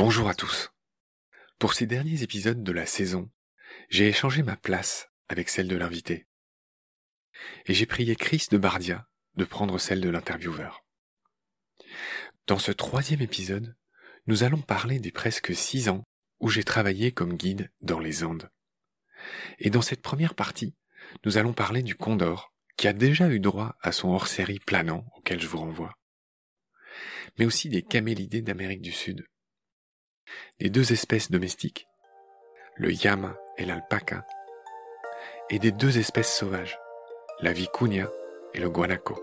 Bonjour à tous. Pour ces derniers épisodes de la saison, j'ai échangé ma place avec celle de l'invité. Et j'ai prié Chris de Bardia de prendre celle de l'intervieweur. Dans ce troisième épisode, nous allons parler des presque six ans où j'ai travaillé comme guide dans les Andes. Et dans cette première partie, nous allons parler du Condor, qui a déjà eu droit à son hors-série planant auquel je vous renvoie. Mais aussi des camélidés d'Amérique du Sud. Des deux espèces domestiques, le yama et l'alpaca, et des deux espèces sauvages, la vicuña et le guanaco.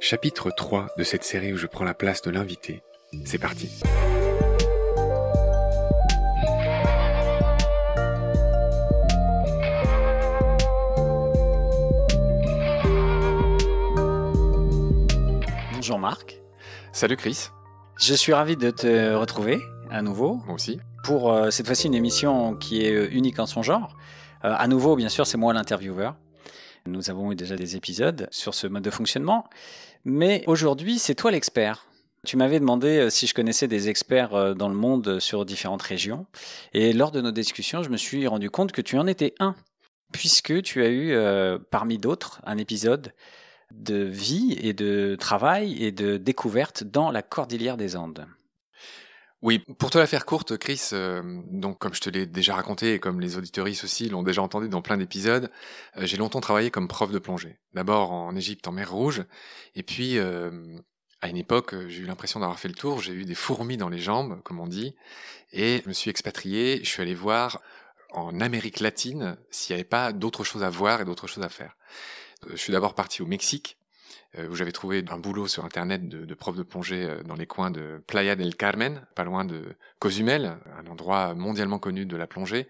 Chapitre 3 de cette série où je prends la place de l'invité. C'est parti. Bonjour Marc. Salut Chris. Je suis ravi de te retrouver à nouveau. Moi aussi. Pour euh, cette fois-ci une émission qui est euh, unique en son genre. Euh, à nouveau, bien sûr, c'est moi l'intervieweur. Nous avons eu déjà des épisodes sur ce mode de fonctionnement. Mais aujourd'hui, c'est toi l'expert. Tu m'avais demandé si je connaissais des experts dans le monde sur différentes régions. Et lors de nos discussions, je me suis rendu compte que tu en étais un. Puisque tu as eu, parmi d'autres, un épisode de vie et de travail et de découverte dans la cordillère des Andes. Oui, pour te la faire courte, Chris, euh, donc comme je te l'ai déjà raconté et comme les auditoristes aussi l'ont déjà entendu dans plein d'épisodes, euh, j'ai longtemps travaillé comme prof de plongée. D'abord en Égypte, en mer Rouge, et puis euh, à une époque, j'ai eu l'impression d'avoir fait le tour, j'ai eu des fourmis dans les jambes, comme on dit, et je me suis expatrié, je suis allé voir en Amérique latine s'il n'y avait pas d'autres choses à voir et d'autres choses à faire. Je suis d'abord parti au Mexique, euh, où j'avais trouvé un boulot sur internet de, de, prof de plongée euh, dans les coins de Playa del Carmen, pas loin de Cozumel, un endroit mondialement connu de la plongée.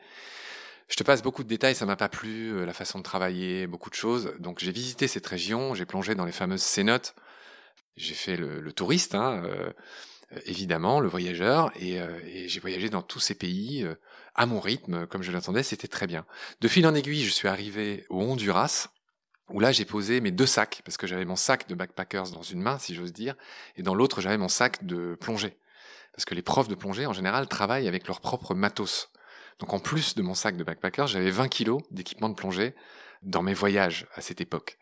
Je te passe beaucoup de détails, ça m'a pas plu, euh, la façon de travailler, beaucoup de choses. Donc j'ai visité cette région, j'ai plongé dans les fameuses cénotes, j'ai fait le, le touriste, hein, euh, évidemment, le voyageur, et, euh, et j'ai voyagé dans tous ces pays à mon rythme, comme je l'attendais, c'était très bien. De fil en aiguille, je suis arrivé au Honduras, où là j'ai posé mes deux sacs, parce que j'avais mon sac de backpackers dans une main, si j'ose dire, et dans l'autre j'avais mon sac de plongée. Parce que les profs de plongée, en général, travaillent avec leur propre matos. Donc en plus de mon sac de backpackers, j'avais 20 kilos d'équipement de plongée dans mes voyages à cette époque.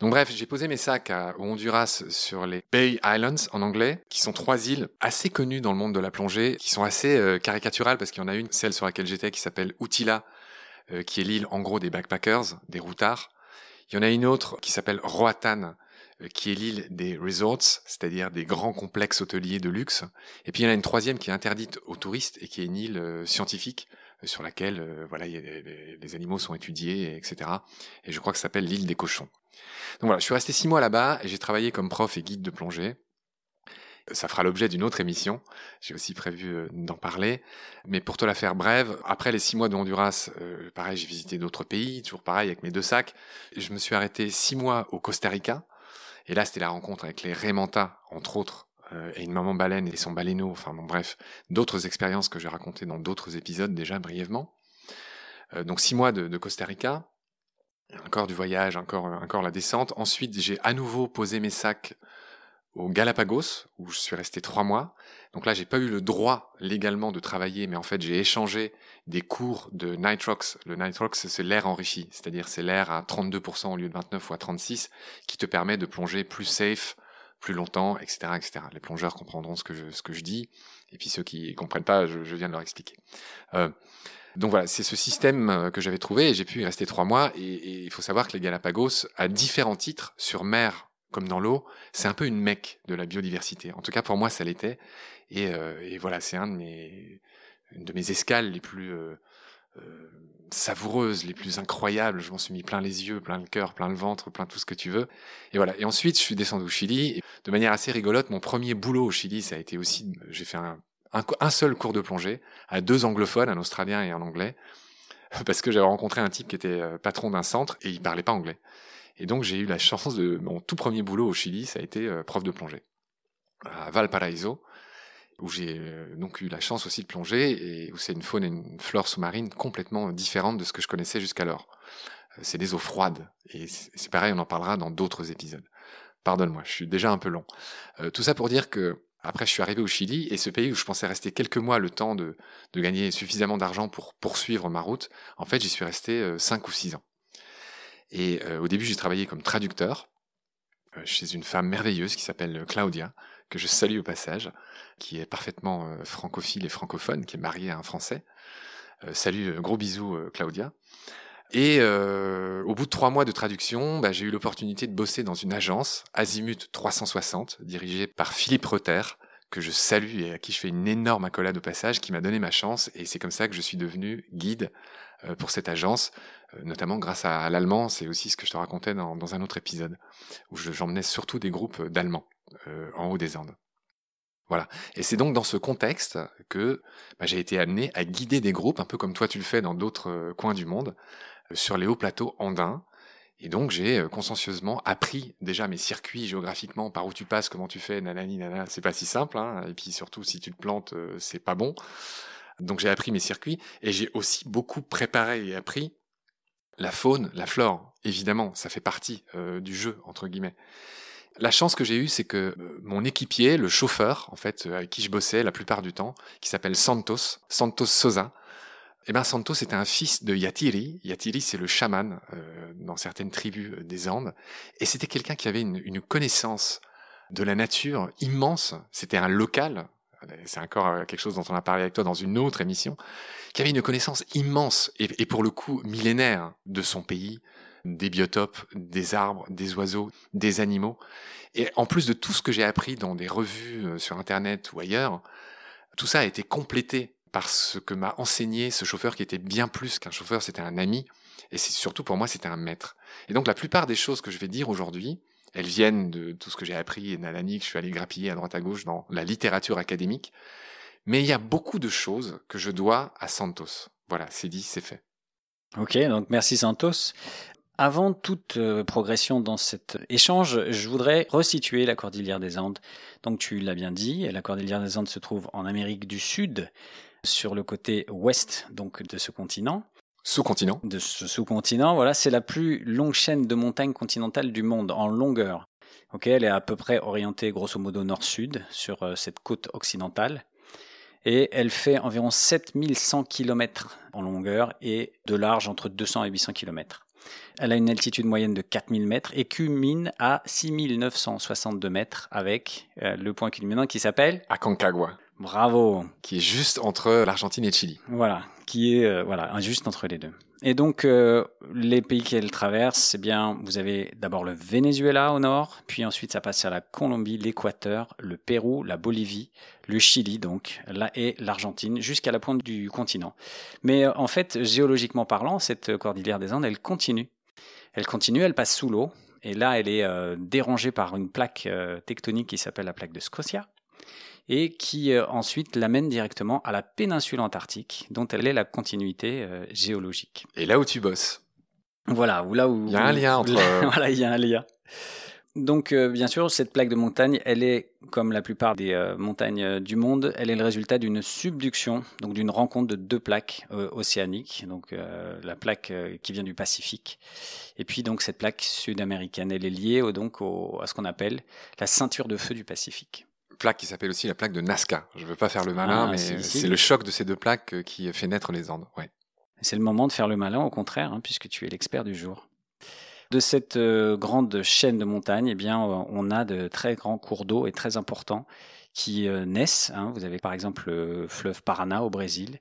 Donc bref, j'ai posé mes sacs à, au Honduras sur les Bay Islands en anglais, qui sont trois îles assez connues dans le monde de la plongée, qui sont assez euh, caricaturales parce qu'il y en a une, celle sur laquelle j'étais, qui s'appelle Utila, euh, qui est l'île en gros des backpackers, des routards. Il y en a une autre qui s'appelle Roatan, euh, qui est l'île des resorts, c'est-à-dire des grands complexes hôteliers de luxe. Et puis il y en a une troisième qui est interdite aux touristes et qui est une île euh, scientifique euh, sur laquelle voilà les, animaux sont étudiés, etc. Et je crois que ça s'appelle l'île des cochons. Donc voilà, je suis resté six mois là-bas et j'ai travaillé comme prof et guide de plongée ça fera l'objet d'une autre émission. J'ai aussi prévu euh, d'en parler. Mais pour te la faire brève, après les six mois de Honduras, euh, pareil, j'ai visité d'autres pays, toujours pareil avec mes deux sacs. Je me suis arrêté six mois au Costa Rica. Et là, c'était la rencontre avec les Rémentas, entre autres, euh, et une maman baleine et son baleineau. Enfin bon, bref, d'autres expériences que j'ai racontées dans d'autres épisodes déjà brièvement. donc six mois de, de Costa Rica. Encore du voyage, encore, encore la descente. Ensuite, j'ai à nouveau posé mes sacs au Galapagos, où je suis resté trois mois. Donc là, j'ai pas eu le droit légalement de travailler, mais en fait, j'ai échangé des cours de nitrox. Le nitrox, c'est l'air enrichi, c'est-à-dire c'est l'air à 32% au lieu de 29 ou à 36, qui te permet de plonger plus safe, plus longtemps, etc., etc. Les plongeurs comprendront ce que je, ce que je dis, et puis ceux qui comprennent pas, je, je viens de leur expliquer. Euh, donc voilà, c'est ce système euh, que j'avais trouvé, et j'ai pu y rester trois mois, et il faut savoir que les Galapagos, à différents titres, sur mer comme dans l'eau, c'est un peu une mecque de la biodiversité. En tout cas, pour moi, ça l'était. Et, euh, voilà, c'est une de mes escales les plus euh, euh, savoureuses, les plus incroyables. Je m'en suis mis plein les yeux, plein le cœur, plein le ventre, plein tout ce que tu veux. Et voilà. Et ensuite, je suis descendu au Chili. De manière assez rigolote, mon premier boulot au Chili, ça a été aussi, j'ai fait un, un, seul cours de plongée à deux anglophones, un australien et un anglais, parce que j'avais rencontré un type qui était patron d'un centre et il parlait pas anglais. Et donc j'ai eu la chance de mon tout premier boulot au Chili, ça a été euh, prof de plongée à Valparaiso, où j'ai euh, donc eu la chance aussi de plonger et où c'est une faune et une flore sous-marine complètement différentes de ce que je connaissais jusqu'alors. Euh, c'est des eaux froides et c'est pareil, on en parlera dans d'autres épisodes. Pardonne-moi, je suis déjà un peu long. tout ça pour dire que Après, je suis arrivé au Chili et ce pays où je pensais rester quelques mois le temps de, de gagner suffisamment d'argent pour poursuivre ma route, en fait, j'y suis resté 5 ou 6 ans. Et au début, j'ai travaillé comme traducteur chez une femme merveilleuse qui s'appelle Claudia, que je salue au passage, qui est parfaitement francophile et francophone, qui est mariée à un Français. salut, gros bisous Claudia. Et euh, au bout de trois mois de traduction, bah, j'ai eu l'opportunité de bosser dans une agence, Azimut 360, dirigée par Philippe Reter, que je salue et à qui je fais une énorme accolade au passage, qui m'a donné ma chance. Et c'est comme ça que je suis devenu guide euh, pour cette agence, euh, notamment grâce à, l'allemand. C'est aussi ce que je te racontais dans, un autre épisode, où j'emmenais surtout des groupes d'Allemands euh, en haut des Andes. Voilà. Et c'est donc dans ce contexte que bah, j'ai été amené à guider des groupes, un peu comme toi tu le fais dans d'autres coins du monde, sur les hauts plateaux andins. Et donc j'ai euh, consciencieusement appris déjà mes circuits géographiquement, par où tu passes, comment tu fais, nanani, nanana, c'est pas si simple, hein. et puis surtout si tu te plantes, euh, c'est pas bon. Donc j'ai appris mes circuits, et j'ai aussi beaucoup préparé et appris la faune, la flore, évidemment, ça fait partie euh, du jeu, entre guillemets. La chance que j'ai eue, c'est que mon équipier, le chauffeur, en fait, avec qui je bossais la plupart du temps, qui s'appelle Santos, Santos Sosa, eh bien, Santos était un fils de Yatiri. Yatiri, c'est le chaman euh, dans certaines tribus euh, des Andes. Et c'était quelqu'un qui avait une, connaissance de la nature immense. C'était un local. C'est encore euh, quelque chose dont on a parlé avec toi dans une autre émission. Qui avait une connaissance immense et, et pour le coup millénaire de son pays, des biotopes, des arbres, des oiseaux, des animaux. Et en plus de tout ce que j'ai appris dans des revues sur Internet ou ailleurs, tout ça a été complété parce que m'a enseigné ce chauffeur qui était bien plus qu'un chauffeur, c'était un ami, et surtout pour moi c'était un maître. Et donc la plupart des choses que je vais dire aujourd'hui, elles viennent de tout ce que j'ai appris et Nalani, que je suis allé grappiller à droite à gauche dans la littérature académique, mais il y a beaucoup de choses que je dois à Santos. Voilà, c'est dit, c'est fait. Ok, donc merci Santos. Avant toute euh, progression dans cet échange, je voudrais resituer la Cordillère des Andes. Donc tu l'as bien dit, la Cordillère des Andes se trouve en Amérique du Sud, sur le côté ouest donc de ce continent. Sous-continent. De ce sous-continent, voilà, c'est la plus longue chaîne de montagnes continentales du monde en longueur. Ok, elle est à peu près orientée grosso modo nord-sud sur euh, cette côte occidentale. Et elle fait environ 7100 km en longueur et de large entre 200 et 800 km. Elle a une altitude moyenne de 4000 mètres et culmine à 6962 mètres avec euh, le point culminant qui s'appelle Aconcagua. Bravo. Qui est juste entre l'Argentine et le Chili. Voilà, qui est euh, voilà juste entre les deux. Et donc euh, les pays qu'elle traverse, c'est bien, vous avez d'abord le Venezuela au nord, puis ensuite ça passe à la Colombie, l'Équateur, le Pérou, la Bolivie, le Chili donc, là et l'Argentine, jusqu'à la pointe du continent. Mais euh, en fait, géologiquement parlant, cette cordillère des Andes, elle continue. Elle continue, elle passe sous l'eau, et là elle est dérangée par une plaque tectonique qui s'appelle la plaque de Scotia et qui euh, ensuite l'amène directement à la péninsule antarctique, dont elle est la continuité euh, géologique. Et là où tu bosses. Voilà, ou là où... Il y a un lien entre... voilà, il y a un lien. Donc, euh, bien sûr, cette plaque de montagne, elle est, comme la plupart des montagnes du monde, elle est le résultat d'une subduction, donc d'une rencontre de deux plaques océaniques, donc la plaque qui vient du Pacifique, et puis donc cette plaque sud-américaine, elle est liée donc à ce qu'on appelle la ceinture de feu du Pacifique plaque qui s'appelle aussi la plaque de Nazca. Je ne veux pas faire le malin, ah, mais c'est le choc de ces deux plaques euh, qui fait naître les Andes. Ouais. C'est le moment de faire le malin, au contraire, hein, puisque tu es l'expert du jour. De cette euh, grande chaîne de montagnes, eh bien, euh, on a de très grands cours d'eau et très importants qui naissent. Hein. Vous avez par exemple le fleuve Paraná au Brésil.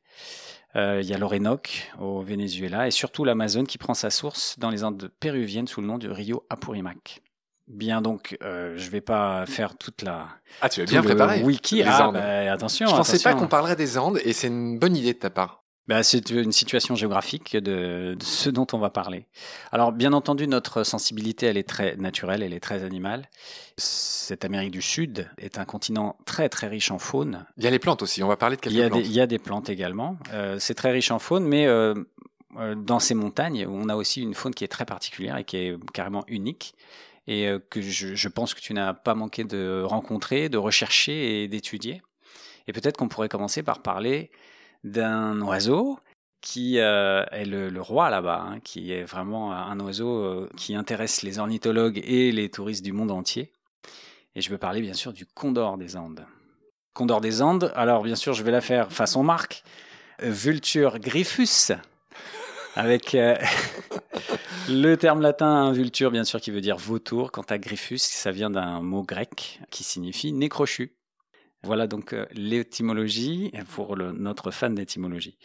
Il y a l'Orénoque au Venezuela et surtout l'Amazone qui prend sa source dans les Andes péruviennes sous le nom du Rio Apurimac. Bien donc, euh, je vais pas faire toute la. Ah, tu as bien préparé. Wiki. Ah, bah, attention. Je pensais pas qu'on parlerait des Andes et c'est une bonne idée de ta part. Bah, c'est une situation géographique de, ce dont on va parler. Alors, bien entendu, notre sensibilité, elle est très naturelle, elle est très animale. Cette Amérique du Sud est un continent très très riche en faune. Il y a les plantes aussi. On va parler de quelques il y a plantes. Des, il y a des plantes également. Euh, c'est très riche en faune, mais euh, euh, dans ces montagnes, on a aussi une faune qui est très particulière et qui est carrément unique et euh, que je, pense que tu n'as pas manqué de rencontrer, de rechercher et d'étudier. Et peut-être qu'on pourrait commencer par parler d'un oiseau qui euh, est le, roi là-bas, hein, qui est vraiment un oiseau euh, qui intéresse les ornithologues et les touristes du monde entier. Et je veux parler bien sûr du condor des Andes. condor des Andes. Alors, bien sûr, je vais la faire façon marque. Vulture griffus. Avec le terme latin vulture, bien sûr, qui veut dire vautour. Quant à griffus, ça vient d'un mot grec qui signifie nécrochu. Voilà donc euh, l'étymologie pour notre fan d'étymologie.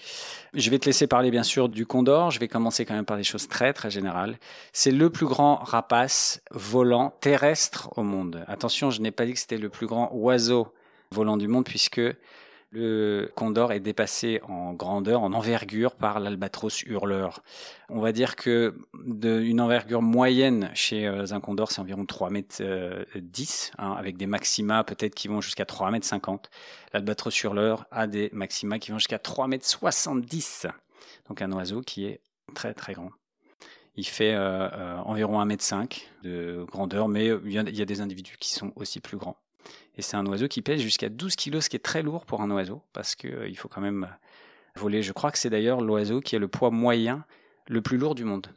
Je vais te laisser parler bien sûr du condor. Je vais commencer quand même par des choses très très générales. C'est le plus grand rapace volant terrestre au monde. Attention, je n'ai pas dit que c'était le plus grand oiseau volant du monde puisque le condor est dépassé en grandeur, en envergure par l'albatros hurleur. On va dire que d'une envergure moyenne chez euh, un condor, c'est environ 3 mètres 10, euh, hein, avec des maxima peut-être qui vont jusqu'à 3 mètres 50. L'albatros hurleur a des maxima qui vont jusqu'à 3 mètres 70. Donc un oiseau qui est très très grand. Il fait euh, environ 1 mètre 5 de grandeur, mais il y a des individus qui sont aussi plus grands. Et c'est un oiseau qui pèse jusqu'à 12 kg, ce qui est très lourd pour un oiseau, parce qu'il euh, faut quand même voler. Je crois que c'est d'ailleurs l'oiseau qui a le poids moyen le plus lourd du monde,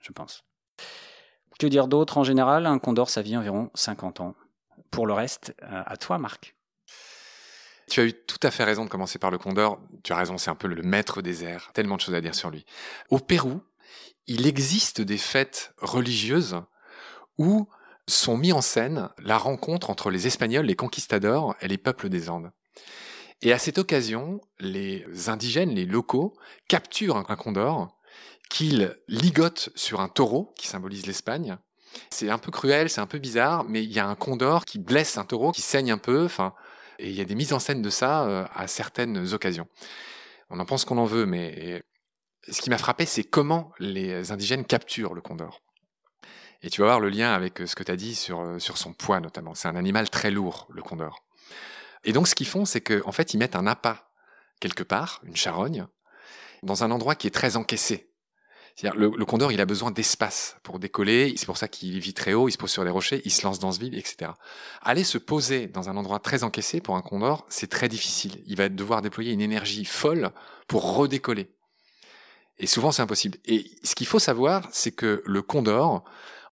je pense. Que dire d'autre en général? Un condor, ça vit environ 50 ans. Pour le reste, euh, à toi, Marc. Tu as eu tout à fait raison de commencer par le condor. Tu as raison, c'est un peu le maître des airs. Tellement de choses à dire sur lui. Au Pérou, il existe des fêtes religieuses où sont mis en scène la rencontre entre les Espagnols, les conquistadors et les peuples des Andes. Et à cette occasion, les indigènes, les locaux, capturent un condor qu'ils ligotent sur un taureau qui symbolise l'Espagne. C'est un peu cruel, c'est un peu bizarre, mais il y a un condor qui blesse un taureau, qui saigne un peu, enfin, et il y a des mises en scène de ça euh, à certaines occasions. On en pense qu'on en veut, mais ce qui m'a frappé, c'est comment les indigènes capturent le condor. Et tu vas voir le lien avec euh, ce que tu as dit sur, euh, sur son poids notamment. C'est un animal très lourd, le condor. Et donc ce qu'ils font, c'est qu'en fait, ils mettent un appât quelque part, une charogne, dans un endroit qui est très encaissé. C'est-à-dire, le, le, condor, il a besoin d'espace pour décoller. C'est pour ça qu'il vit très haut, il se pose sur les rochers, il se lance dans ce vide, etc. Aller se poser dans un endroit très encaissé pour un condor, c'est très difficile. Il va devoir déployer une énergie folle pour redécoller. Et souvent, c'est impossible. Et ce qu'il faut savoir, c'est que le condor,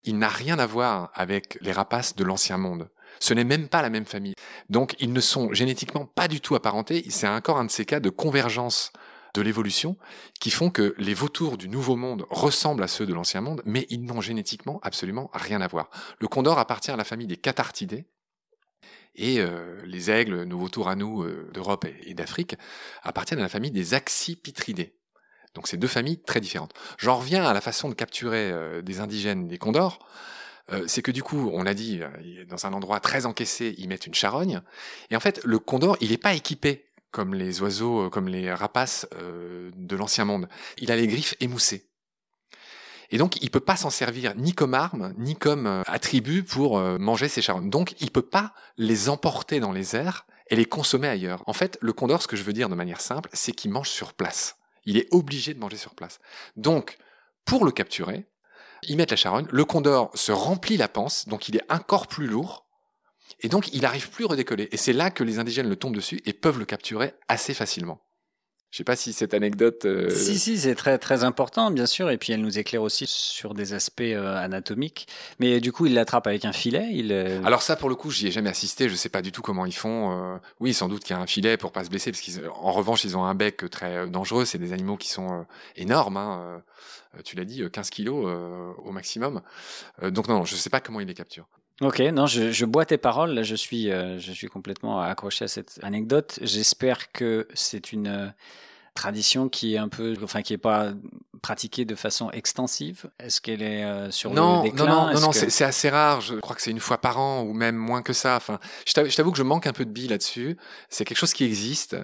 il n'a rien à voir avec les rapaces de l'ancien monde. Ce n'est même pas la même famille. Donc ils ne sont génétiquement pas du tout apparentés. C'est encore un de ces cas de convergence de l'évolution qui font que les vautours du nouveau monde ressemblent à ceux de l'ancien monde, mais ils n'ont génétiquement absolument rien à voir. Le condor appartient à la famille des cathartidés, et euh, les aigles, nos vautours à nous euh, d'Europe et, d'Afrique, appartiennent à la famille des axipitridés. Donc c'est deux familles très différentes. J'en reviens à la façon de capturer euh, des indigènes, des condors. Euh, c'est que du coup, on l'a dit, euh, dans un endroit très encaissé, ils mettent une charogne. Et en fait, le condor, il n'est pas équipé comme les oiseaux, comme les rapaces de l'ancien monde. Il a les griffes émoussées. Et donc, il peut pas s'en servir ni comme arme, ni comme attribut pour manger ces charognes. Donc, il peut pas les emporter dans les airs et les consommer ailleurs. En fait, le condor, ce que je veux dire de manière simple, c'est qu'il mange sur place. Il est obligé de manger sur place. Donc, pour le capturer, ils mettent la charogne, le condor se remplit la panse, donc il est encore plus lourd, et donc il n'arrive plus à redécoller. Et c'est là que les indigènes le tombent dessus et peuvent le capturer assez facilement. Je sais pas si cette anecdote. Euh, si si, c'est très très important bien sûr, et puis elle nous éclaire aussi sur des aspects euh, anatomiques. Mais du coup, il l'attrape avec un filet. Il. Euh, Alors ça, pour le coup, j'y ai jamais assisté. Je sais pas du tout comment ils font. Oui, sans doute qu'il y a un filet pour pas se blesser, parce qu'en revanche, ils ont un bec très dangereux. C'est des animaux qui sont énormes. Hein. Tu l'as dit, 15 kilos au maximum. donc non, je sais pas comment ils les capturent. Ok, non, je, je, bois tes paroles. Là, je suis, euh, je suis complètement accroché à cette anecdote. J'espère que c'est une tradition qui est un peu, enfin, qui est pas pratiquée de façon extensive? Est-ce qu'elle est euh, sur non, le déclin? Non, non, non, c'est assez rare. Je crois que c'est une fois par an ou même moins que ça. Enfin, je t'avoue que je manque un peu de billes là-dessus. C'est quelque chose qui existe.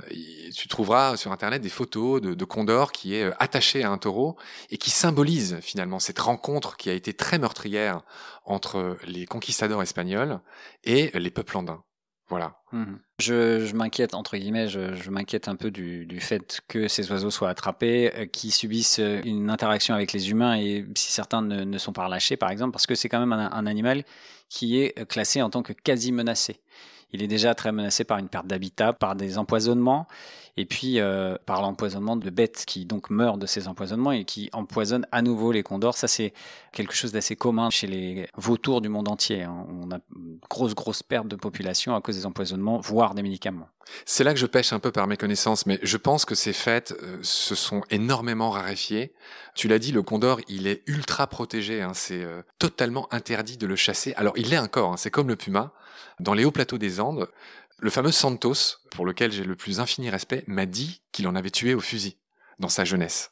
Tu trouveras sur Internet des photos de, de Condor qui est euh, attaché à un taureau et qui symbolise finalement cette rencontre qui a été très meurtrière entre les conquistadors espagnols et les peuples andins. Voilà. Mmh. Je, m'inquiète, entre guillemets, je, m'inquiète un peu du, fait que ces oiseaux soient attrapés, euh, qui subissent euh, une interaction avec les humains et si certains ne, sont pas relâchés, par exemple, parce que c'est quand même un, un, animal qui est euh, classé en tant que quasi menacé. Il est déjà très menacé par une perte d'habitat, par des empoisonnements, et puis euh, par l'empoisonnement de bêtes qui donc meurent de ces empoisonnements et qui empoisonnent à nouveau les condors. Ça, c'est quelque chose d'assez commun chez les vautours du monde entier. Hein. On a une grosse, grosse perte de population à cause des empoisonnements, voire des médicaments. C'est là que je pêche un peu par mes connaissances, mais je pense que ces fêtes euh, se sont énormément raréfiées. Tu l'as dit, le condor, il est ultra protégé. Hein. c'est euh, totalement interdit de le chasser. Alors, il l'est encore. Hein. c'est comme le puma. Dans les hauts plateaux des Andes, le fameux Santos, pour lequel j'ai le plus infini respect, m'a dit qu'il en avait tué au fusil dans sa jeunesse.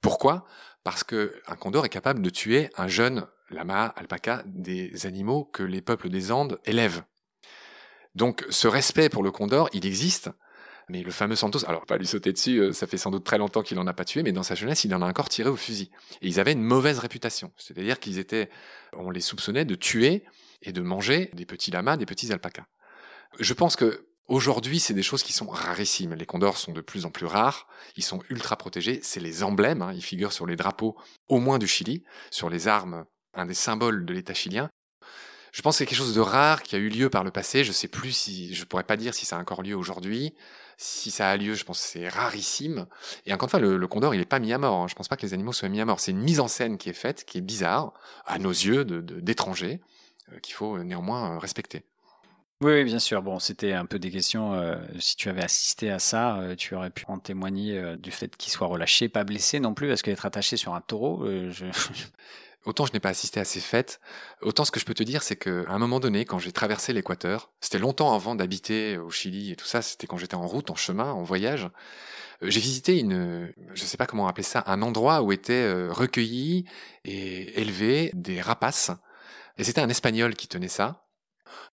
Pourquoi? Parce que un condor est capable de tuer un jeune lama, alpaca, des animaux que les peuples des Andes élèvent. Donc ce respect pour le condor, il existe, mais le fameux Santos, alors pas lui sauter dessus, euh, ça fait sans doute très longtemps qu'il en a pas tué, mais dans sa jeunesse, il en a encore tiré au fusil. Et ils avaient une mauvaise réputation. C'est-à-dire qu'ils étaient, on les soupçonnait de tuer et de manger des petits lamas, des petits alpacas. Je pense que Aujourd'hui, c'est des choses qui sont rarissimes. Les condors sont de plus en plus rares, ils sont ultra protégés, c'est les emblèmes, hein. ils figurent sur les drapeaux au moins du Chili, sur les armes, un des symboles de l'État chilien. Je pense que c'est quelque chose de rare qui a eu lieu par le passé, je sais plus si, je pourrais pas dire si ça a encore lieu aujourd'hui. Si ça a lieu, je pense que c'est rarissime. Et encore une fois, le, condor, il n'est pas mis à mort. Hein. Je pense pas que les animaux soient mis à mort. C'est une mise en scène qui est faite, qui est bizarre, à nos yeux, d'étrangers, de, qu'il faut néanmoins euh, respecter. Oui, bien sûr. Bon, c'était un peu des questions. Euh, si tu avais assisté à ça, euh, tu aurais pu en témoigner euh, du fait qu'il soit relâché, pas blessé non plus, parce qu'être attaché sur un taureau. Je... autant je n'ai pas assisté à ces fêtes, autant ce que je peux te dire, c'est qu'à un moment donné, quand j'ai traversé l'Équateur, c'était longtemps avant d'habiter au Chili et tout ça, c'était quand j'étais en route, en chemin, en voyage, j'ai visité une, je sais pas comment appeler ça, un endroit où étaient recueillis et élevés des rapaces. Et c'était un Espagnol qui tenait ça.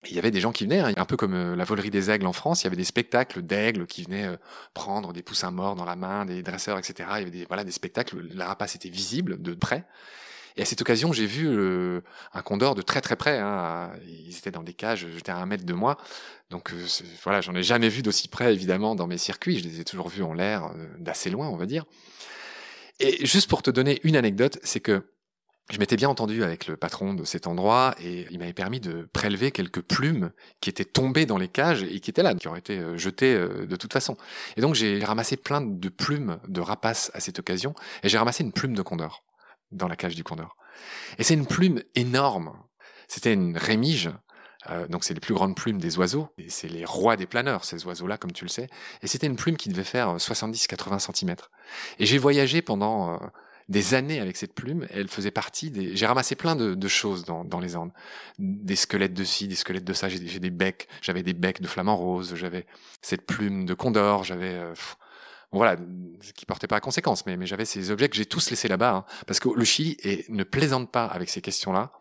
Il y avait des gens qui venaient, hein, un peu comme euh, la volerie des aigles en France, il y avait des spectacles d'aigles qui venaient euh, prendre des poussins morts dans la main, des dresseurs, etc. Il y avait des, voilà, des spectacles, la rapace était visible de près. Et à cette occasion, j'ai vu euh, un condor de très très près. Hein, ils étaient dans des cages, j'étais à un mètre de moi. Donc voilà, j'en ai jamais vu d'aussi près, évidemment, dans mes circuits. Je les ai toujours vus en l'air, d'assez loin, on va dire. Et juste pour te donner une anecdote, c'est que je m'étais bien entendu avec le patron de cet endroit et il m'avait permis de prélever quelques plumes qui étaient tombées dans les cages et qui étaient là, qui auraient été euh, jetées euh, de toute façon. Et donc j'ai ramassé plein de plumes de rapaces à cette occasion et j'ai ramassé une plume de condor dans la cage du condor. Et c'est une plume énorme. C'était une rémige. Euh, donc c'est les plus grandes plumes des oiseaux, et c'est les rois des planeurs, ces oiseaux-là, comme tu le sais. Et c'était une plume qui devait faire 70-80 cm. Et j'ai voyagé pendant des années avec cette plume. Elle faisait partie des. J'ai ramassé plein de, choses dans, dans, les Andes, des squelettes de ci, des squelettes de ça. J'ai des becs, j'avais des becs de flamant rose, j'avais cette plume de condor, j'avais. Euh, voilà, qui portait pas à conséquence, mais, mais j'avais ces objets que j'ai tous laissés là-bas, hein, parce que le Chili est, ne plaisante pas avec ces questions-là.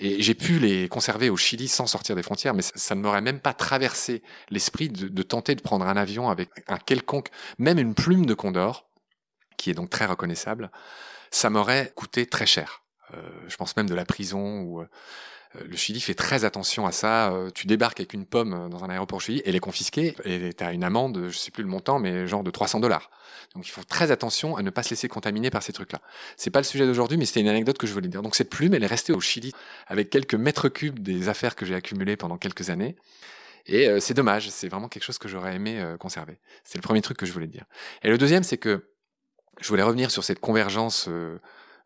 Et j'ai pu les conserver au Chili sans sortir des frontières, mais ça, ne m'aurait même pas traversé l'esprit de, de, tenter de prendre un avion avec un quelconque, même une plume de condor, qui est donc très reconnaissable, ça m'aurait coûté très cher. Euh, je pense même de la prison ou euh, le Chili fait très attention à ça. Euh, tu débarques avec une pomme dans un aéroport Chili, elle est confisquée et tu as une amende, je sais plus le montant, mais genre de 300 dollars. Donc il faut très attention à ne pas se laisser contaminer par ces trucs-là. C'est pas le sujet d'aujourd'hui, mais c'était une anecdote que je voulais dire. Donc cette plume, elle est restée au Chili avec quelques mètres cubes des affaires que j'ai accumulées pendant quelques années. Et c'est dommage, c'est vraiment quelque chose que j'aurais aimé conserver. C'est le premier truc que je voulais dire. Et le deuxième, c'est que je voulais revenir sur cette convergence euh,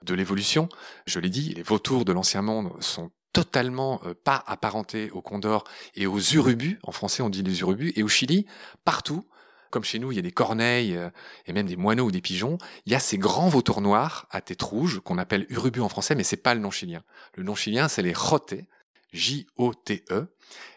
de l'évolution. Je l'ai dit, les vautours de l'ancien monde sont totalement euh, pas apparentés aux condors et aux urubus. En français, on dit les urubus. Et au Chili, partout, comme chez nous, il y a des corneilles euh, et même des moineaux ou des pigeons. Il y a ces grands vautours noirs à tête rouge qu'on appelle urubus en français, mais c'est pas le nom chilien. Le nom chilien, c'est les rotés. J-O-T-E.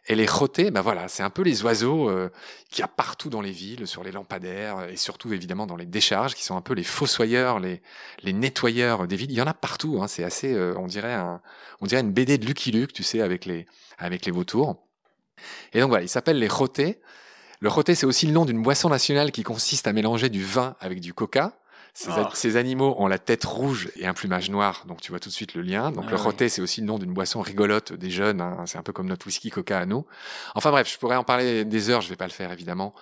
Et les rotés, ben voilà, c'est un peu les oiseaux euh, qu'il y a partout dans les villes, sur les lampadaires et surtout évidemment dans les décharges, qui sont un peu les fossoyeurs, les, les nettoyeurs des villes. Il y en a partout. Hein, c'est assez, euh, on dirait un, on dirait une BD de Lucky Luke, tu sais, avec les, avec les vautours. Et donc voilà, ils s'appellent les rotés. Le roté, c'est aussi le nom d'une boisson nationale qui consiste à mélanger du vin avec du coca. Ah. Ces, animaux ont la tête rouge et un plumage noir, donc tu vois tout de suite le lien. Donc ah le roté, c'est aussi le nom d'une boisson rigolote des jeunes. Hein. C'est un peu comme notre whisky coca à nous. Enfin bref, je pourrais en parler des heures, je vais pas le faire évidemment.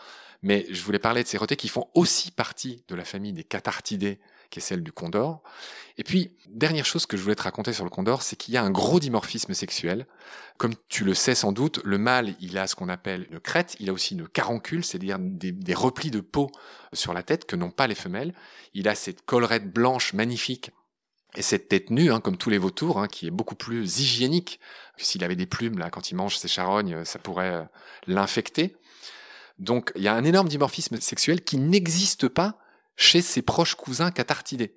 Mais je voulais parler de ces rotés qui font aussi partie de la famille des cathartidés, qui est celle du condor. Et puis, dernière chose que je voulais te raconter sur le condor, c'est qu'il y a un gros dimorphisme sexuel. Comme tu le sais sans doute, le mâle, il a ce qu'on appelle une crête, il a aussi une caroncule, c'est-à-dire des, replis de peau sur la tête que n'ont pas les femelles. Il a cette collerette blanche magnifique et cette tête nue, hein, comme tous les vautours, hein, qui est beaucoup plus hygiénique. S'il avait des plumes, là, quand il mange ses charognes, ça pourrait euh, l'infecter. Donc, il y a un énorme dimorphisme sexuel qui n'existe pas chez ses proches cousins catartidés.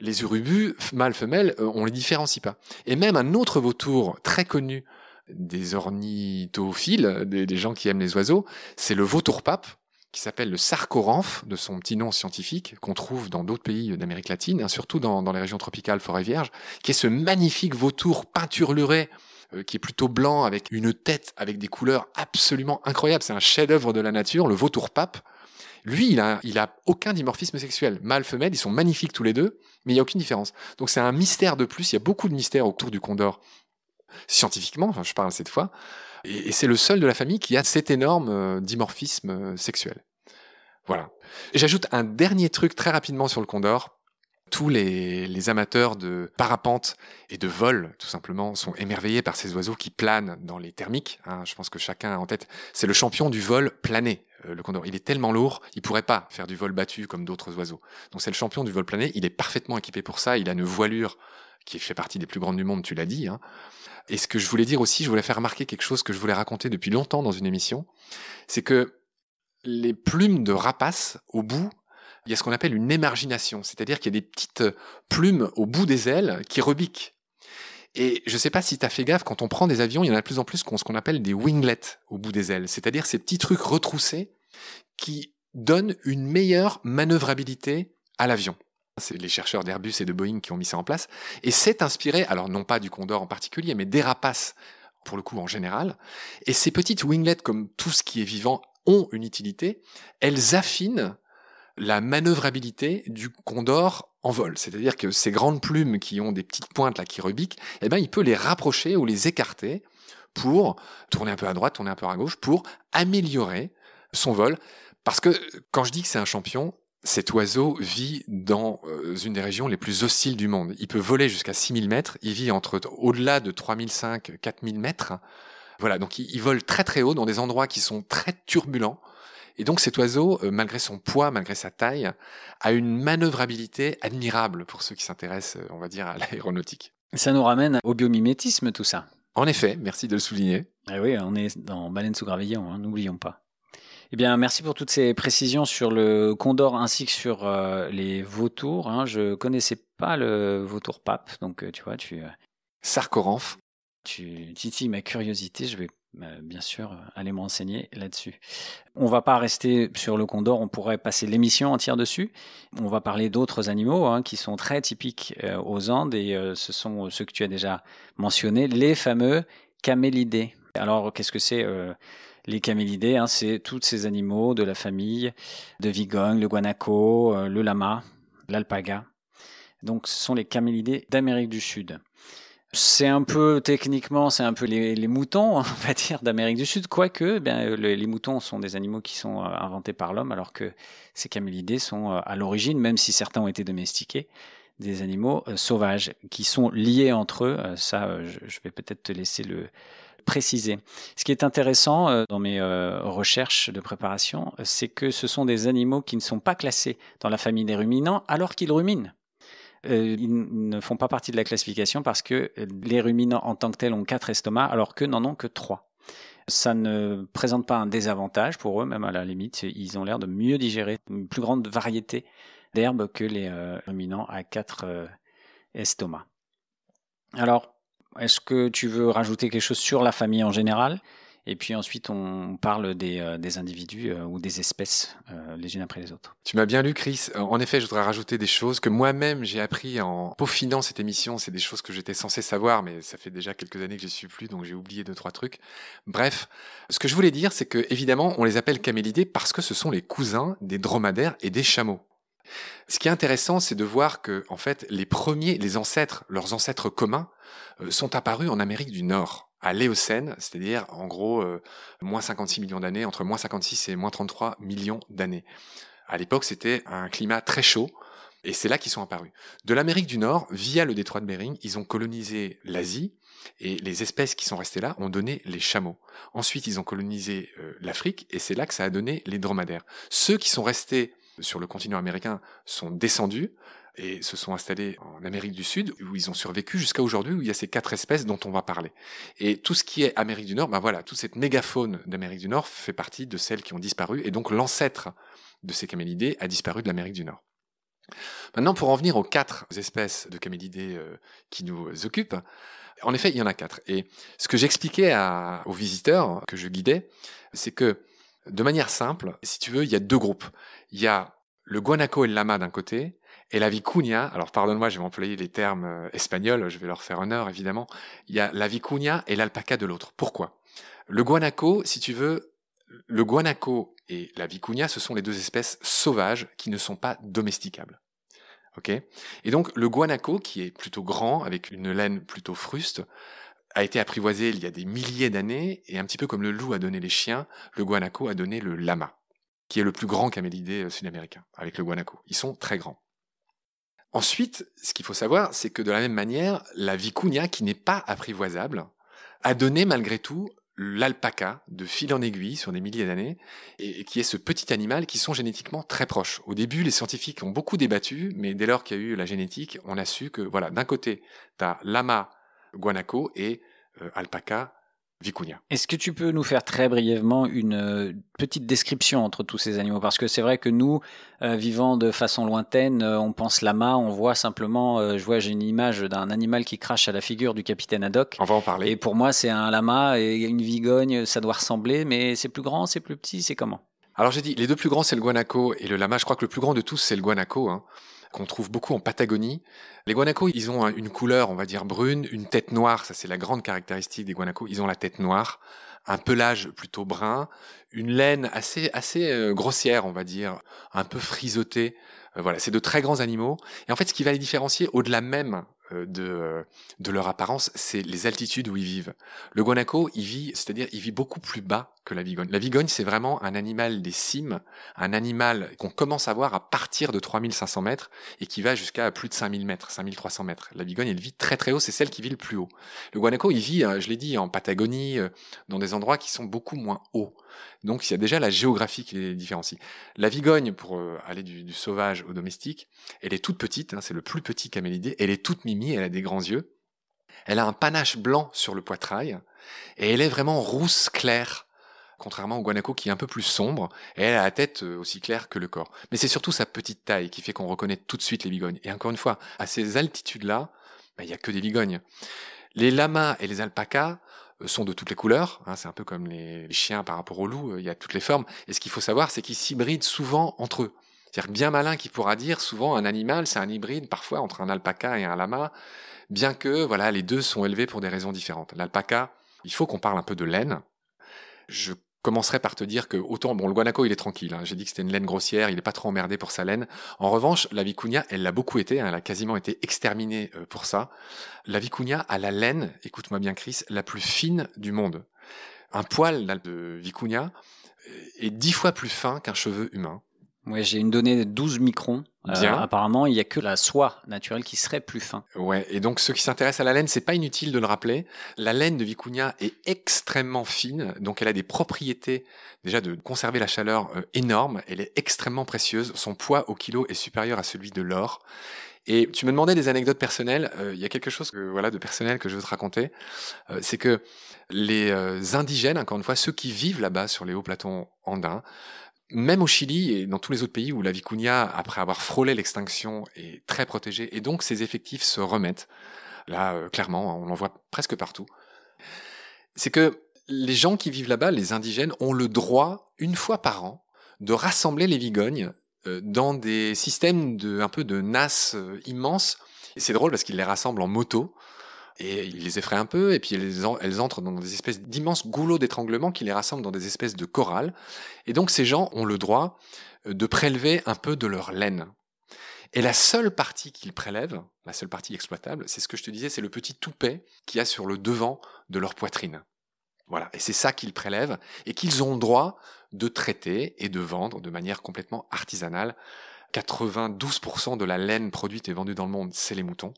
Les urubus, mâles-femelles, euh, on les différencie pas. Et même un autre vautour très connu des ornithophiles, des, gens qui aiment les oiseaux, c'est le vautour pape, qui s'appelle le sarcoramphe, de son petit nom scientifique, qu'on trouve dans d'autres pays d'Amérique latine, hein, surtout dans, les régions tropicales, forêt vierge, qui est ce magnifique vautour peinturluré, euh, qui est plutôt blanc, avec une tête avec des couleurs absolument incroyables. C'est un chef-d'œuvre de la nature, le vautour pape. Lui, il a, aucun dimorphisme sexuel. Mâle, femelle, ils sont magnifiques tous les deux, mais il n'y a aucune différence. Donc c'est un mystère de plus. Il y a beaucoup de mystères autour du condor. Scientifiquement, je parle cette fois. Et, c'est le seul de la famille qui a cet énorme euh, dimorphisme euh, sexuel. Voilà. J'ajoute un dernier truc très rapidement sur le condor. Tous les, amateurs de parapente et de vol, tout simplement, sont émerveillés par ces oiseaux qui planent dans les thermiques. Hein. je pense que chacun a en tête. C'est le champion du vol plané, euh, le condor. Il est tellement lourd, il pourrait pas faire du vol battu comme d'autres oiseaux. Donc c'est le champion du vol plané. Il est parfaitement équipé pour ça. Il a une voilure qui fait partie des plus grandes du monde, tu l'as dit. Hein. Et ce que je voulais dire aussi, je voulais faire remarquer quelque chose que je voulais raconter depuis longtemps dans une émission, c'est que les plumes de rapace, au bout, il y a ce qu'on appelle une émargination, c'est-à-dire qu'il y a des petites plumes au bout des ailes qui rebiquent. Et je ne sais pas si tu as fait gaffe, quand on prend des avions, il y en a de plus en plus ce qu'on appelle des winglets au bout des ailes, c'est-à-dire ces petits trucs retroussés qui donnent une meilleure manœuvrabilité à l'avion. C'est les chercheurs d'Airbus et de Boeing qui ont mis ça en place. Et c'est inspiré, alors non pas du Condor en particulier, mais des rapaces, pour le coup en général. Et ces petites winglets, comme tout ce qui est vivant, ont une utilité. Elles affinent la manœuvrabilité du Condor en vol. C'est-à-dire que ces grandes plumes qui ont des petites pointes là qui rebiquent, eh ben, il peut les rapprocher ou les écarter pour tourner un peu à droite, tourner un peu à gauche, pour améliorer son vol. Parce que quand je dis que c'est un champion, cet oiseau vit dans euh, une des régions les plus hostiles du monde. Il peut voler jusqu'à 6000 mètres, il vit entre au-delà de 3005, 4000 mètres. Voilà, donc il, vole très très haut dans des endroits qui sont très turbulents. Et donc cet oiseau, euh, malgré son poids, malgré sa taille, a une manœuvrabilité admirable pour ceux qui s'intéressent, euh, on va dire, à l'aéronautique. Ça nous ramène au biomimétisme, tout ça. En effet, merci de le souligner. Eh oui, on est dans Baleine sous gravillon, hein, n'oublions pas. Eh bien, merci pour toutes ces précisions sur le condor ainsi que sur euh, les vautours. Hein. Je connaissais pas le vautour pape, donc tu vois, tu. Euh, Tu titilles ma curiosité. Je vais bien sûr aller m'enseigner là-dessus. On va pas rester sur le condor. On pourrait passer l'émission entière dessus. On va parler d'autres animaux hein, qui sont très typiques aux Andes et ce sont ceux que tu as déjà mentionnés, les fameux camélidés. Alors, qu'est-ce que c'est les camélidés, hein, c'est tous ces animaux de la famille de Vigogne, le guanaco, euh, le lama, l'alpaga. Donc ce sont les camélidés d'Amérique du Sud. C'est un peu techniquement, c'est un peu les, moutons, on va dire, d'Amérique du Sud, quoique eh les moutons sont des animaux qui sont euh, inventés par l'homme, alors que ces camélidés sont euh, à l'origine, même si certains ont été domestiqués, des animaux sauvages qui sont liés entre eux. ça, je vais peut-être te laisser le, préciser. Ce qui est intéressant euh, dans mes euh, recherches de préparation, c'est que ce sont des animaux qui ne sont pas classés dans la famille des ruminants alors qu'ils ruminent. Euh, ils ne font pas partie de la classification parce que les ruminants en tant que tels ont quatre estomacs alors qu'eux n'en ont que trois. Ça ne présente pas un désavantage pour eux, même à la limite, ils ont l'air de mieux digérer une plus grande variété d'herbes que les ruminants à quatre estomacs. Alors, est-ce que tu veux rajouter quelque chose sur la famille en général? Et puis ensuite, on parle des, euh, individus euh, ou des espèces euh, les unes après les autres. Tu m'as bien lu, Chris. En effet, je voudrais rajouter des choses que moi-même j'ai appris en peaufinant cette émission. C'est des choses que j'étais censé savoir, mais ça fait déjà quelques années que je suis plus, donc j'ai oublié deux trois trucs. Bref, ce que je voulais dire, c'est que évidemment, on les appelle camélidés parce que ce sont les cousins des dromadaires et des chameaux. Ce qui est intéressant, c'est de voir que, en fait, les premiers, les ancêtres, leurs ancêtres communs, euh, sont apparus en Amérique du Nord, à l'Éocène, c'est-à-dire, en gros, euh, moins 56 millions d'années, entre moins 56 et moins 33 millions d'années. À l'époque, c'était un climat très chaud, Et c'est là qu'ils sont apparus. De l'Amérique du Nord, via le détroit de Bering, ils ont colonisé l'Asie, et les espèces qui sont restées là ont donné les chameaux. Ensuite, ils ont colonisé euh, l'Afrique, et c'est là que ça a donné les dromadaires. Ceux qui sont restés sur le continent américain sont descendus et se sont installés en Amérique du Sud, où ils ont survécu jusqu'à aujourd'hui, où il y a ces quatre espèces dont on va parler. Et tout ce qui est Amérique du Nord, ben voilà, toute cette mégafaune d'Amérique du Nord fait partie de celles qui ont disparu, et donc l'ancêtre de ces camélidés a disparu de l'Amérique du Nord. Maintenant, pour en venir aux quatre espèces de camélidés euh, qui nous occupent, en effet, il y en a quatre. Et ce que j'expliquais aux visiteurs que je guidais, c'est que de manière simple, si tu veux, il y a deux groupes. Il y a le guanaco et le lama d'un côté, et la vicuña, alors pardonne-moi, je vais employer les termes euh, espagnols, je vais leur faire honneur évidemment, il y a la vicuña et l'alpaca de l'autre. Pourquoi? Le guanaco, si tu veux, le guanaco et la vicuña, ce sont les deux espèces sauvages qui ne sont pas domesticables. Ok? Et donc le guanaco, qui est plutôt grand, avec une laine plutôt fruste, a été apprivoisé il y a des milliers d'années, et un petit peu comme le loup a donné les chiens, le guanaco a donné le lama, qui est le plus grand camélidé euh, sud-américain, avec le guanaco. Ils sont très grands. Ensuite, ce qu'il faut savoir, c'est que de la même manière, la vicuña, qui n'est pas apprivoisable, a donné malgré tout l'alpaca de fil en aiguille sur des milliers d'années, et, qui est ce petit animal qui sont génétiquement très proches. Au début, les scientifiques ont beaucoup débattu, mais dès lors qu'il y a eu la génétique, on a su que, voilà, d'un côté, tu as lama guanaco et euh, alpaca vicuña. Est-ce que tu peux nous faire très brièvement une euh, petite description entre tous ces animaux? Parce que c'est vrai que nous, euh, vivant de façon lointaine, on pense lama, on voit simplement, je vois, j'ai une image d'un animal qui crache à la figure du capitaine Haddock. On va en parler. Et pour moi, c'est un lama et une vigogne, ça doit ressembler, mais c'est plus grand, c'est plus petit, c'est comment? Alors j'ai dit, les deux plus grands, c'est le guanaco et le lama. Je crois que le plus grand de tous, c'est le guanaco. Hein qu'on trouve beaucoup en Patagonie. Les guanacos, ils ont une couleur, on va dire brune, une tête noire, ça c'est la grande caractéristique des guanacos, ils ont la tête noire, un pelage plutôt brun, une laine assez assez euh, grossière, on va dire, un peu frisotée. Euh, voilà, c'est de très grands animaux. Et en fait, ce qui va les différencier, au-delà même euh, de, euh, de leur apparence, c'est les altitudes où ils vivent. Le guanaco, il vit, c'est-à-dire, il vit beaucoup plus bas la vigogne. La vigogne, c'est vraiment un animal des cimes, un animal qu'on commence à voir à partir de 3500 mètres et qui va jusqu'à plus de 5000 mètres, 5300 mètres. La vigogne, elle vit très très haut, c'est celle qui vit le plus haut. Le guanaco, il vit, je l'ai dit, en Patagonie, dans des endroits qui sont beaucoup moins hauts. Donc il y a déjà la géographie qui les différencie. La vigogne, pour euh, aller du, sauvage au domestique, elle est toute petite, hein, c'est le plus petit camélidé, elle est toute mimi, elle a des grands yeux, elle a un panache blanc sur le poitrail, et elle est vraiment rousse claire, contrairement au guanaco qui est un peu plus sombre, et elle a la tête euh, aussi claire que le corps. Mais c'est surtout sa petite taille qui fait qu'on reconnaît tout de suite les vigognes. Et encore une fois, à ces altitudes-là, bah, il n'y a que des vigognes. Les lamas et les alpacas, euh, sont de toutes les couleurs. Hein, c'est un peu comme les, chiens par rapport aux loups, euh, il y a toutes les formes. Et ce qu'il faut savoir, c'est qu'ils s'hybrident souvent entre eux. C'est-à-dire bien malin qui pourra dire souvent un animal, c'est un hybride parfois entre un alpaca et un lama, bien que voilà les deux sont élevés pour des raisons différentes. L'alpaca, il faut qu'on parle un peu de laine. Je commencerai par te dire que autant bon le guanaco il est tranquille hein. j'ai dit que c'était une laine grossière il n'est pas trop emmerdé pour sa laine en revanche la vicuña elle l'a beaucoup été hein. elle a quasiment été exterminée euh, pour ça la vicuña a la laine écoute-moi bien Chris la plus fine du monde un poil de vicuña euh, est dix fois plus fin qu'un cheveu humain Ouais, j'ai une donnée de 12 microns. Euh, apparemment, il n'y a que la soie naturelle qui serait plus fin. Ouais, et donc ceux qui s'intéressent à la laine, c'est pas inutile de le rappeler. La laine de vicuña est extrêmement fine, donc elle a des propriétés déjà de conserver la chaleur euh, énormes. Elle est extrêmement précieuse. Son poids au kilo est supérieur à celui de l'or. Et tu me demandais des anecdotes personnelles. Euh, il y a quelque chose que, voilà de personnel que je veux te raconter. c'est que les indigènes, encore une fois, ceux qui vivent là-bas sur les hauts plateaux andins, même au Chili et dans tous les autres pays où la vicuña, après avoir frôlé l'extinction, est très protégée et donc ses effectifs se remettent. Là, euh, clairement, on en voit presque partout. C'est que les gens qui vivent là-bas, les indigènes, ont le droit, une fois par an, de rassembler les vigognes euh, dans des systèmes de un peu de nasses euh, immenses. Et c'est drôle parce qu'ils les rassemblent en moto et il les effraie un peu, et puis elles, entrent dans des espèces d'immenses goulots d'étranglement qui les rassemblent dans des espèces de chorales. Et donc ces gens ont le droit euh, de prélever un peu de leur laine. Et la seule partie qu'ils prélèvent, la seule partie exploitable, c'est ce que je te disais, c'est le petit toupet qu'il y a sur le devant de leur poitrine. Voilà, et c'est ça qu'ils prélèvent et qu'ils ont le droit de traiter et de vendre de manière complètement artisanale 92% de la laine produite et vendue dans le monde, c'est les moutons.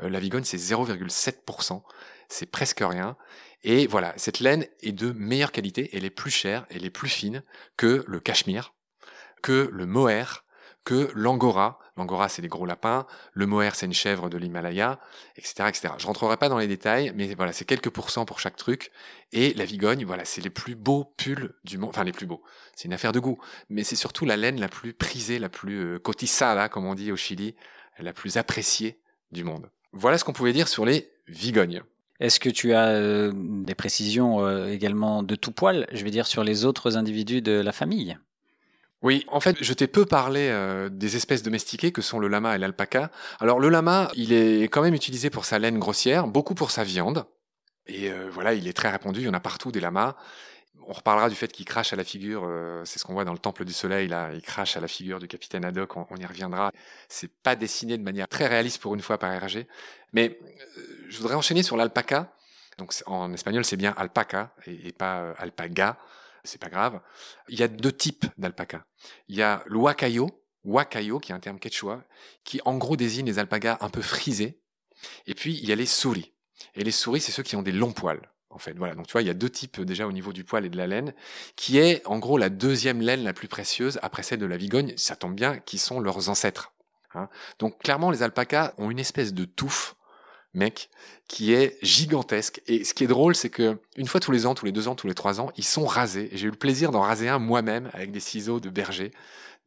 Euh, la vigogne, c'est 0,7%. C'est presque rien. Et voilà, cette laine est de meilleure qualité, elle est plus chère, elle est plus fine que le cachemire, que le mohair, que l'angora. L'angora, c'est des gros lapins. Le mohair, c'est une chèvre de l'Himalaya, etc., etc. Je rentrerai pas dans les détails, mais voilà, c'est quelques pourcents pour chaque truc. Et la vigogne, voilà, c'est les plus beaux pulls du monde. Enfin, les plus beaux. C'est une affaire de goût. Mais c'est surtout la laine la plus prisée, la plus euh, comme on dit au Chili, la plus appréciée du monde. Voilà ce qu'on pouvait dire sur les vigognes. Est-ce que tu as euh, des précisions euh, également de tout poil, je vais dire, sur les autres individus de la famille oui, en fait, je t'ai peu parlé euh, des espèces domestiquées que sont le lama et l'alpaca. Alors le lama, il est quand même utilisé pour sa laine grossière, beaucoup pour sa viande. Et voilà, il est très répandu, il y en a partout des lamas. On reparlera du fait qu'il crache à la figure, c'est ce qu'on voit dans le Temple du Soleil, là, il crache à la figure du capitaine Haddock, on, y reviendra. C'est pas dessiné de manière très réaliste pour une fois par RG. Mais je voudrais enchaîner sur l'alpaca. Donc en espagnol, c'est bien alpaca et, pas alpaga c'est pas grave. Il y a deux types d'alpaca. Il y a l'huacayo, huacayo, qui est un terme quechua, qui en gros désigne les alpagas un peu frisés. Et puis il y a les souris. Et les souris, c'est ceux qui ont des longs poils. En fait, voilà. Donc tu vois, il y a deux types déjà au niveau du poil et de la laine, qui est en gros la deuxième laine la plus précieuse après celle de la vigogne. Ça tombe bien, qui sont leurs ancêtres. Hein. Donc clairement, les alpacas ont une espèce de touffe mec, qui est gigantesque. Et ce qui est drôle, c'est que une fois tous les ans, tous les deux ans, tous les trois ans, ils sont rasés. J'ai eu le plaisir d'en raser un moi-même avec des ciseaux de berger,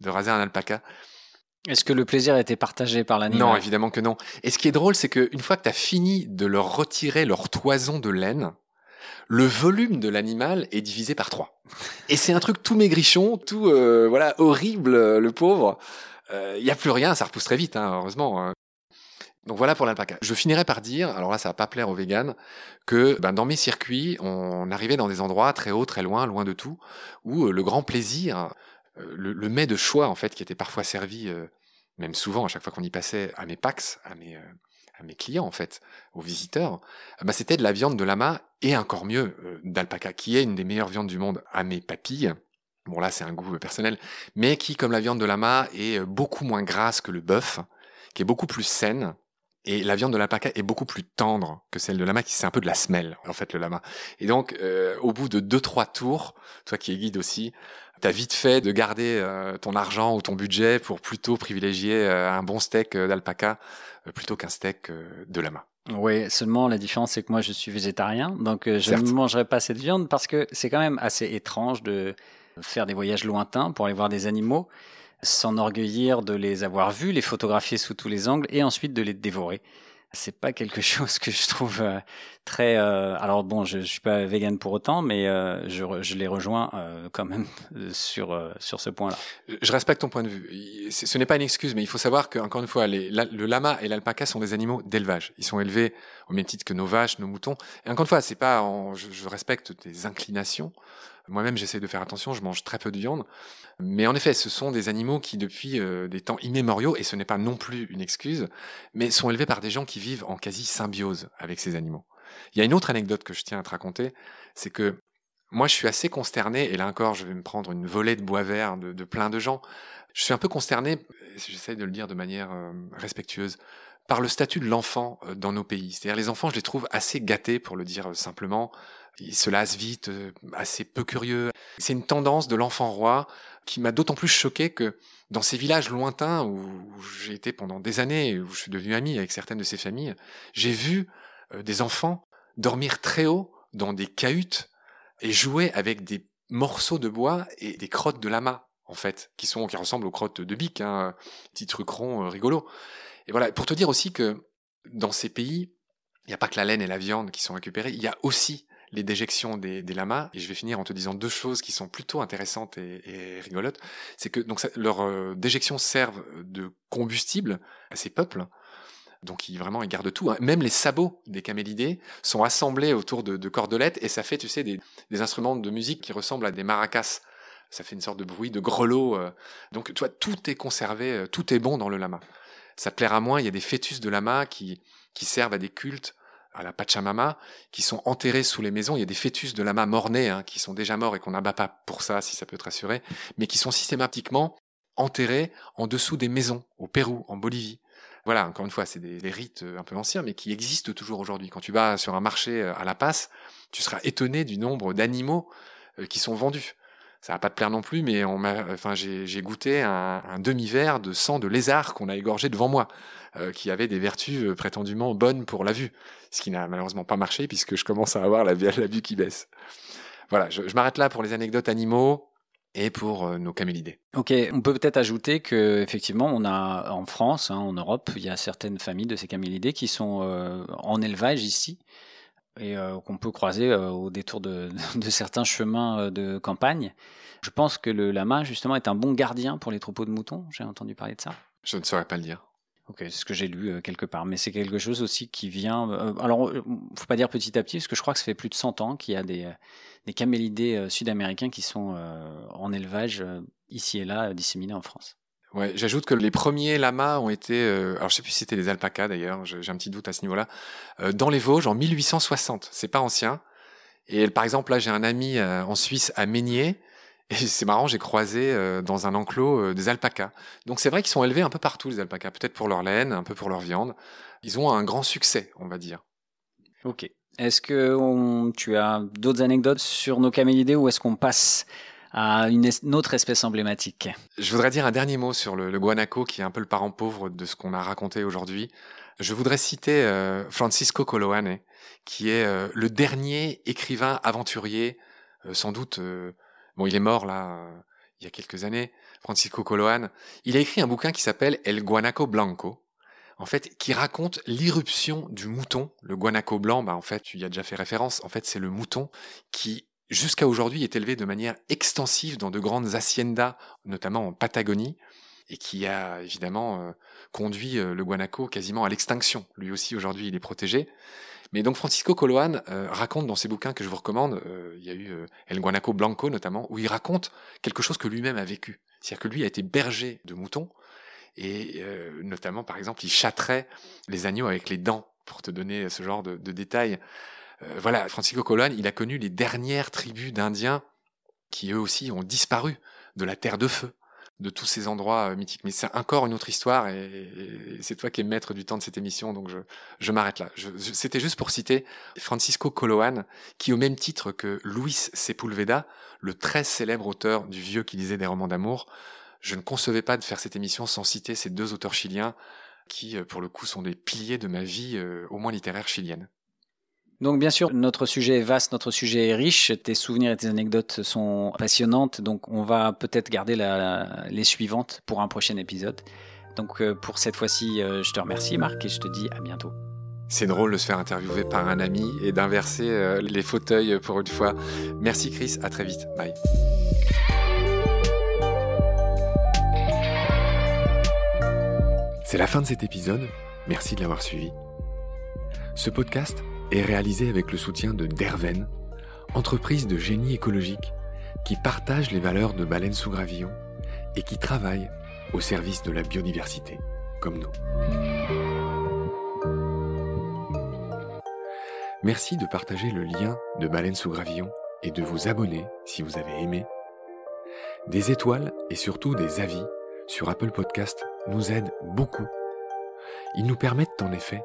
de raser un alpaca. Est-ce que le plaisir a été partagé par l'animal? Non, évidemment que non. Et ce qui est drôle, c'est qu'une fois que tu as fini de leur retirer leur toison de laine, le volume de l'animal est divisé par trois. Et c'est un truc tout maigrichon, tout euh, voilà horrible, le pauvre. Il euh, n'y a plus rien, ça repousse très vite, hein, heureusement. Hein. Donc voilà pour l'alpaca. Je finirai par dire, alors là ça va pas plaire aux véganes, que ben, dans mes circuits, on arrivait dans des endroits très hauts, très loin, loin de tout, où euh, le grand plaisir, euh, le, mets de choix en fait, qui était parfois servi, euh, même souvent à chaque fois qu'on y passait, à mes pax, à mes, à mes clients en fait, aux visiteurs, ben, c'était de la viande de lama et encore mieux d'alpaca, qui est une des meilleures viandes du monde à mes papilles. Bon là c'est un goût personnel, mais qui comme la viande de lama est beaucoup moins grasse que le bœuf, qui est beaucoup plus saine, et la viande de l'alpaca est beaucoup plus tendre que celle de lama, qui c'est un peu de la semelle, en fait, le lama. Et donc, euh, au bout de deux, trois tours, toi qui es guide aussi, t'as vite fait de garder euh, ton argent ou ton budget pour plutôt privilégier euh, un bon steak d'alpaca plutôt qu'un steak de lama. Oui, seulement la différence c'est que moi je suis végétarien, donc je ne mangerai pas cette viande parce que c'est quand même assez étrange de faire des voyages lointains pour aller voir des animaux s'enorgueillir de les avoir vus, les photographier sous tous les angles et ensuite de les dévorer. C'est pas quelque chose que je trouve euh, très. Euh, alors bon, je, suis pas vegan pour autant, mais euh, je, je, les rejoins quand même sur sur ce point-là. Je respecte ton point de vue. Ce n'est pas une excuse, mais il faut savoir que encore une fois, le lama et l'alpaca sont des animaux d'élevage. Ils sont élevés au même titre que nos vaches, nos moutons. Et encore une fois, c'est pas. je, je respecte tes inclinations. Moi-même, j'essaie de faire attention, je mange très peu de viande. Mais en effet, ce sont des animaux qui, depuis euh, des temps immémoriaux, et ce n'est pas non plus une excuse, mais sont élevés par des gens qui vivent en quasi symbiose avec ces animaux. Il y a une autre anecdote que je tiens à te raconter, c'est que moi, je suis assez consterné, et là encore, je vais me prendre une volée de bois vert de, plein de gens. Je suis un peu consterné, j'essaie de le dire de manière euh, respectueuse, par le statut de l'enfant euh, dans nos pays. C'est-à-dire les enfants, je les trouve assez gâtés, pour le dire simplement. Ils se lassent vite, assez peu curieux. C'est une tendance de l'enfant roi qui m'a d'autant plus choqué que dans ces villages lointains où, j'ai été pendant des années, où je suis devenu ami avec certaines de ces familles, j'ai vu euh, des enfants dormir très haut dans des cahutes et jouer avec des morceaux de bois et des crottes de lama en fait, qui sont qui ressemblent aux crottes de bique, hein, petits trucs ronds euh, rigolos. Et voilà, pour te dire aussi que dans ces pays, il n'y a pas que la laine et la viande qui sont récupérées, il y a aussi les déjections des, lamas. Et je vais finir en te disant deux choses qui sont plutôt intéressantes et, rigolotes. C'est que donc leurs euh, déjections servent de combustible à ces peuples. Donc ils vraiment ils gardent tout. Hein. Même les sabots des camélidés sont assemblés autour de, cordelettes et ça fait, tu sais, des, instruments de musique qui ressemblent à des maracas. Ça fait une sorte de bruit de grelot. Euh. Donc tu vois, tout est conservé, euh, tout est bon dans le lama. Ça plaira moins. Il y a des fœtus de lama qui qui servent à des cultes à la Pachamama, qui sont enterrés sous les maisons. Il y a des fœtus de lama mort-nés hein, qui sont déjà morts et qu'on n'abat pas pour ça, si ça peut te rassurer, mais qui sont systématiquement enterrés en dessous des maisons, au Pérou, en Bolivie. Voilà, encore une fois, c'est des, des, rites un peu anciens, mais qui existent toujours aujourd'hui. Quand tu vas sur un marché à La Passe, tu seras étonné du nombre d'animaux qui sont vendus ça va pas te plaire non plus, mais enfin, j'ai goûté un, demi-verre de sang de lézard qu'on a égorgé devant moi, euh, qui avait des vertus euh, prétendument bonnes pour la vue, ce qui n'a malheureusement pas marché puisque je commence à avoir la, vue qui baisse. Voilà, je, m'arrête là pour les anecdotes animaux et pour euh, nos camélidés. Ok, on peut peut-être ajouter que effectivement, on a en France, hein, en Europe, il y a certaines familles de ces camélidés qui sont en élevage ici et euh, qu'on peut croiser euh, au détour de, de, certains chemins euh, de campagne. Je pense que le lama, justement, est un bon gardien pour les troupeaux de moutons. J'ai entendu parler de ça. Je ne saurais pas le dire. Ok, c'est ce que j'ai lu quelque part. Mais c'est quelque chose aussi qui vient. alors, faut pas dire petit à petit, parce que je crois que ça fait plus de 100 ans qu'il y a des, des camélidés sud-américains qui sont en élevage ici et là, disséminés en France. Ouais, j'ajoute que les premiers lamas ont été, euh, alors je sais plus si c'était des alpacas d'ailleurs, j'ai un petit doute à ce niveau-là, euh, dans les Vosges en 1860. C'est pas ancien. Et par exemple là, j'ai un ami euh, en Suisse à Meignier, et c'est marrant, j'ai croisé euh, dans un enclos euh, des alpacas. Donc c'est vrai qu'ils sont élevés un peu partout les alpacas, peut-être pour leur laine, un peu pour leur viande. Ils ont un grand succès, on va dire. Ok. Est-ce que tu as d'autres anecdotes sur nos camélidés ou est-ce qu'on passe à une, autre espèce emblématique. Je voudrais dire un dernier mot sur le, guanaco, qui est un peu le parent pauvre de ce qu'on a raconté aujourd'hui. Je voudrais citer euh, Francisco Coloane, qui est euh, le dernier écrivain aventurier, euh, sans doute. Bon, il est mort là il y a quelques années. Francisco Coloane. Il a écrit un bouquin qui s'appelle El Guanaco Blanco. En fait, qui raconte l'irruption du mouton. Le guanaco blanc, bah en fait, tu y as déjà fait référence. En fait, c'est le mouton qui jusqu'à aujourd'hui est élevé de manière extensive dans de grandes haciendas, notamment en Patagonie, et qui a évidemment euh, conduit euh, le guanaco quasiment à l'extinction. Lui aussi aujourd'hui il est protégé. Mais donc Francisco Coloane euh, raconte dans ses bouquins que je vous recommande, il y a eu El Guanaco Blanco notamment, où il raconte quelque chose que lui-même a vécu. C'est-à-dire que lui a été berger de moutons, et notamment par exemple il châtrait les agneaux avec les dents, pour te donner ce genre de, de détails. Euh, voilà, Francisco Colon, il a connu les dernières tribus d'Indiens qui eux aussi ont disparu de la terre de feu, de tous ces endroits euh, mythiques. Mais c'est encore une autre histoire et, c'est toi qui es maître du temps de cette émission, donc je, m'arrête là. C'était juste pour citer Francisco Coloane, qui au même titre que Luis Sepulveda, le très célèbre auteur du vieux qui lisait des romans d'amour, je ne concevais pas de faire cette émission sans citer ces deux auteurs chiliens qui, euh, pour le coup, sont des piliers de ma vie, au moins littéraire chilienne. Donc bien sûr, notre sujet est vaste, notre sujet est riche, tes souvenirs et tes anecdotes sont passionnantes, donc on va peut-être garder les suivantes pour un prochain épisode. Donc euh, pour cette fois-ci, euh, je te remercie Marc et je te dis à bientôt. C'est drôle de se faire interviewer par un ami et d'inverser euh, les fauteuils pour une fois. Merci Chris, à très vite. Bye. C'est la fin de cet épisode. Merci de l'avoir suivi. Ce podcast est réalisé avec le soutien de Derven, entreprise de génie écologique qui partage les valeurs de Baleine sous Gravillon et qui travaille au service de la biodiversité, comme nous. Merci de partager le lien de Baleine sous Gravillon et de vous abonner si vous avez aimé. Des étoiles et surtout des avis sur Apple Podcast nous aident beaucoup. Ils nous permettent en effet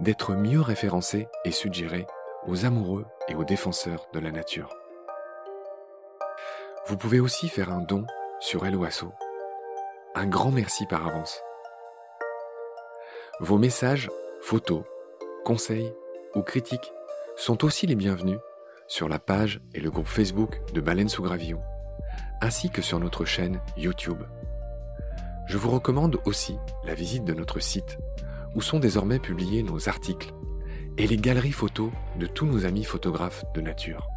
d'être mieux référencés et suggérés aux amoureux et aux défenseurs de la nature. Vous pouvez aussi faire un don sur Helloasso. Un grand merci par avance. Vos messages, photos, conseils ou critiques sont aussi les bienvenus sur la page et le groupe Facebook de Baleine sous Gravillon, ainsi que sur notre chaîne YouTube. Je vous recommande aussi la visite de notre site où sont désormais publiés nos articles et les galeries photos de tous nos amis photographes de nature.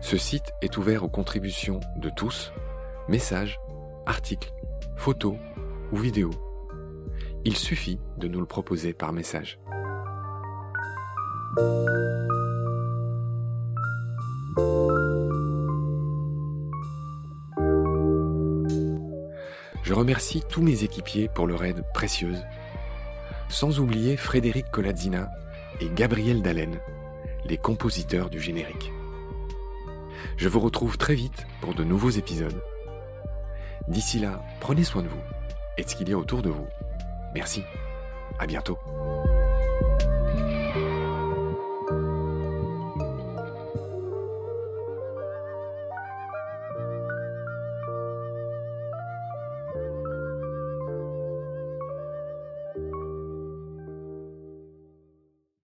Ce site est ouvert aux contributions de tous, messages, articles, photos ou vidéos. Il suffit de nous le proposer par message. Je remercie tous mes équipiers pour leur aide précieuse sans oublier Frédéric Colazzina et Gabriel Dallen, les compositeurs du générique. Je vous retrouve très vite pour de nouveaux épisodes. D'ici là, prenez soin de vous et de ce qu'il y a autour de vous. Merci. À bientôt.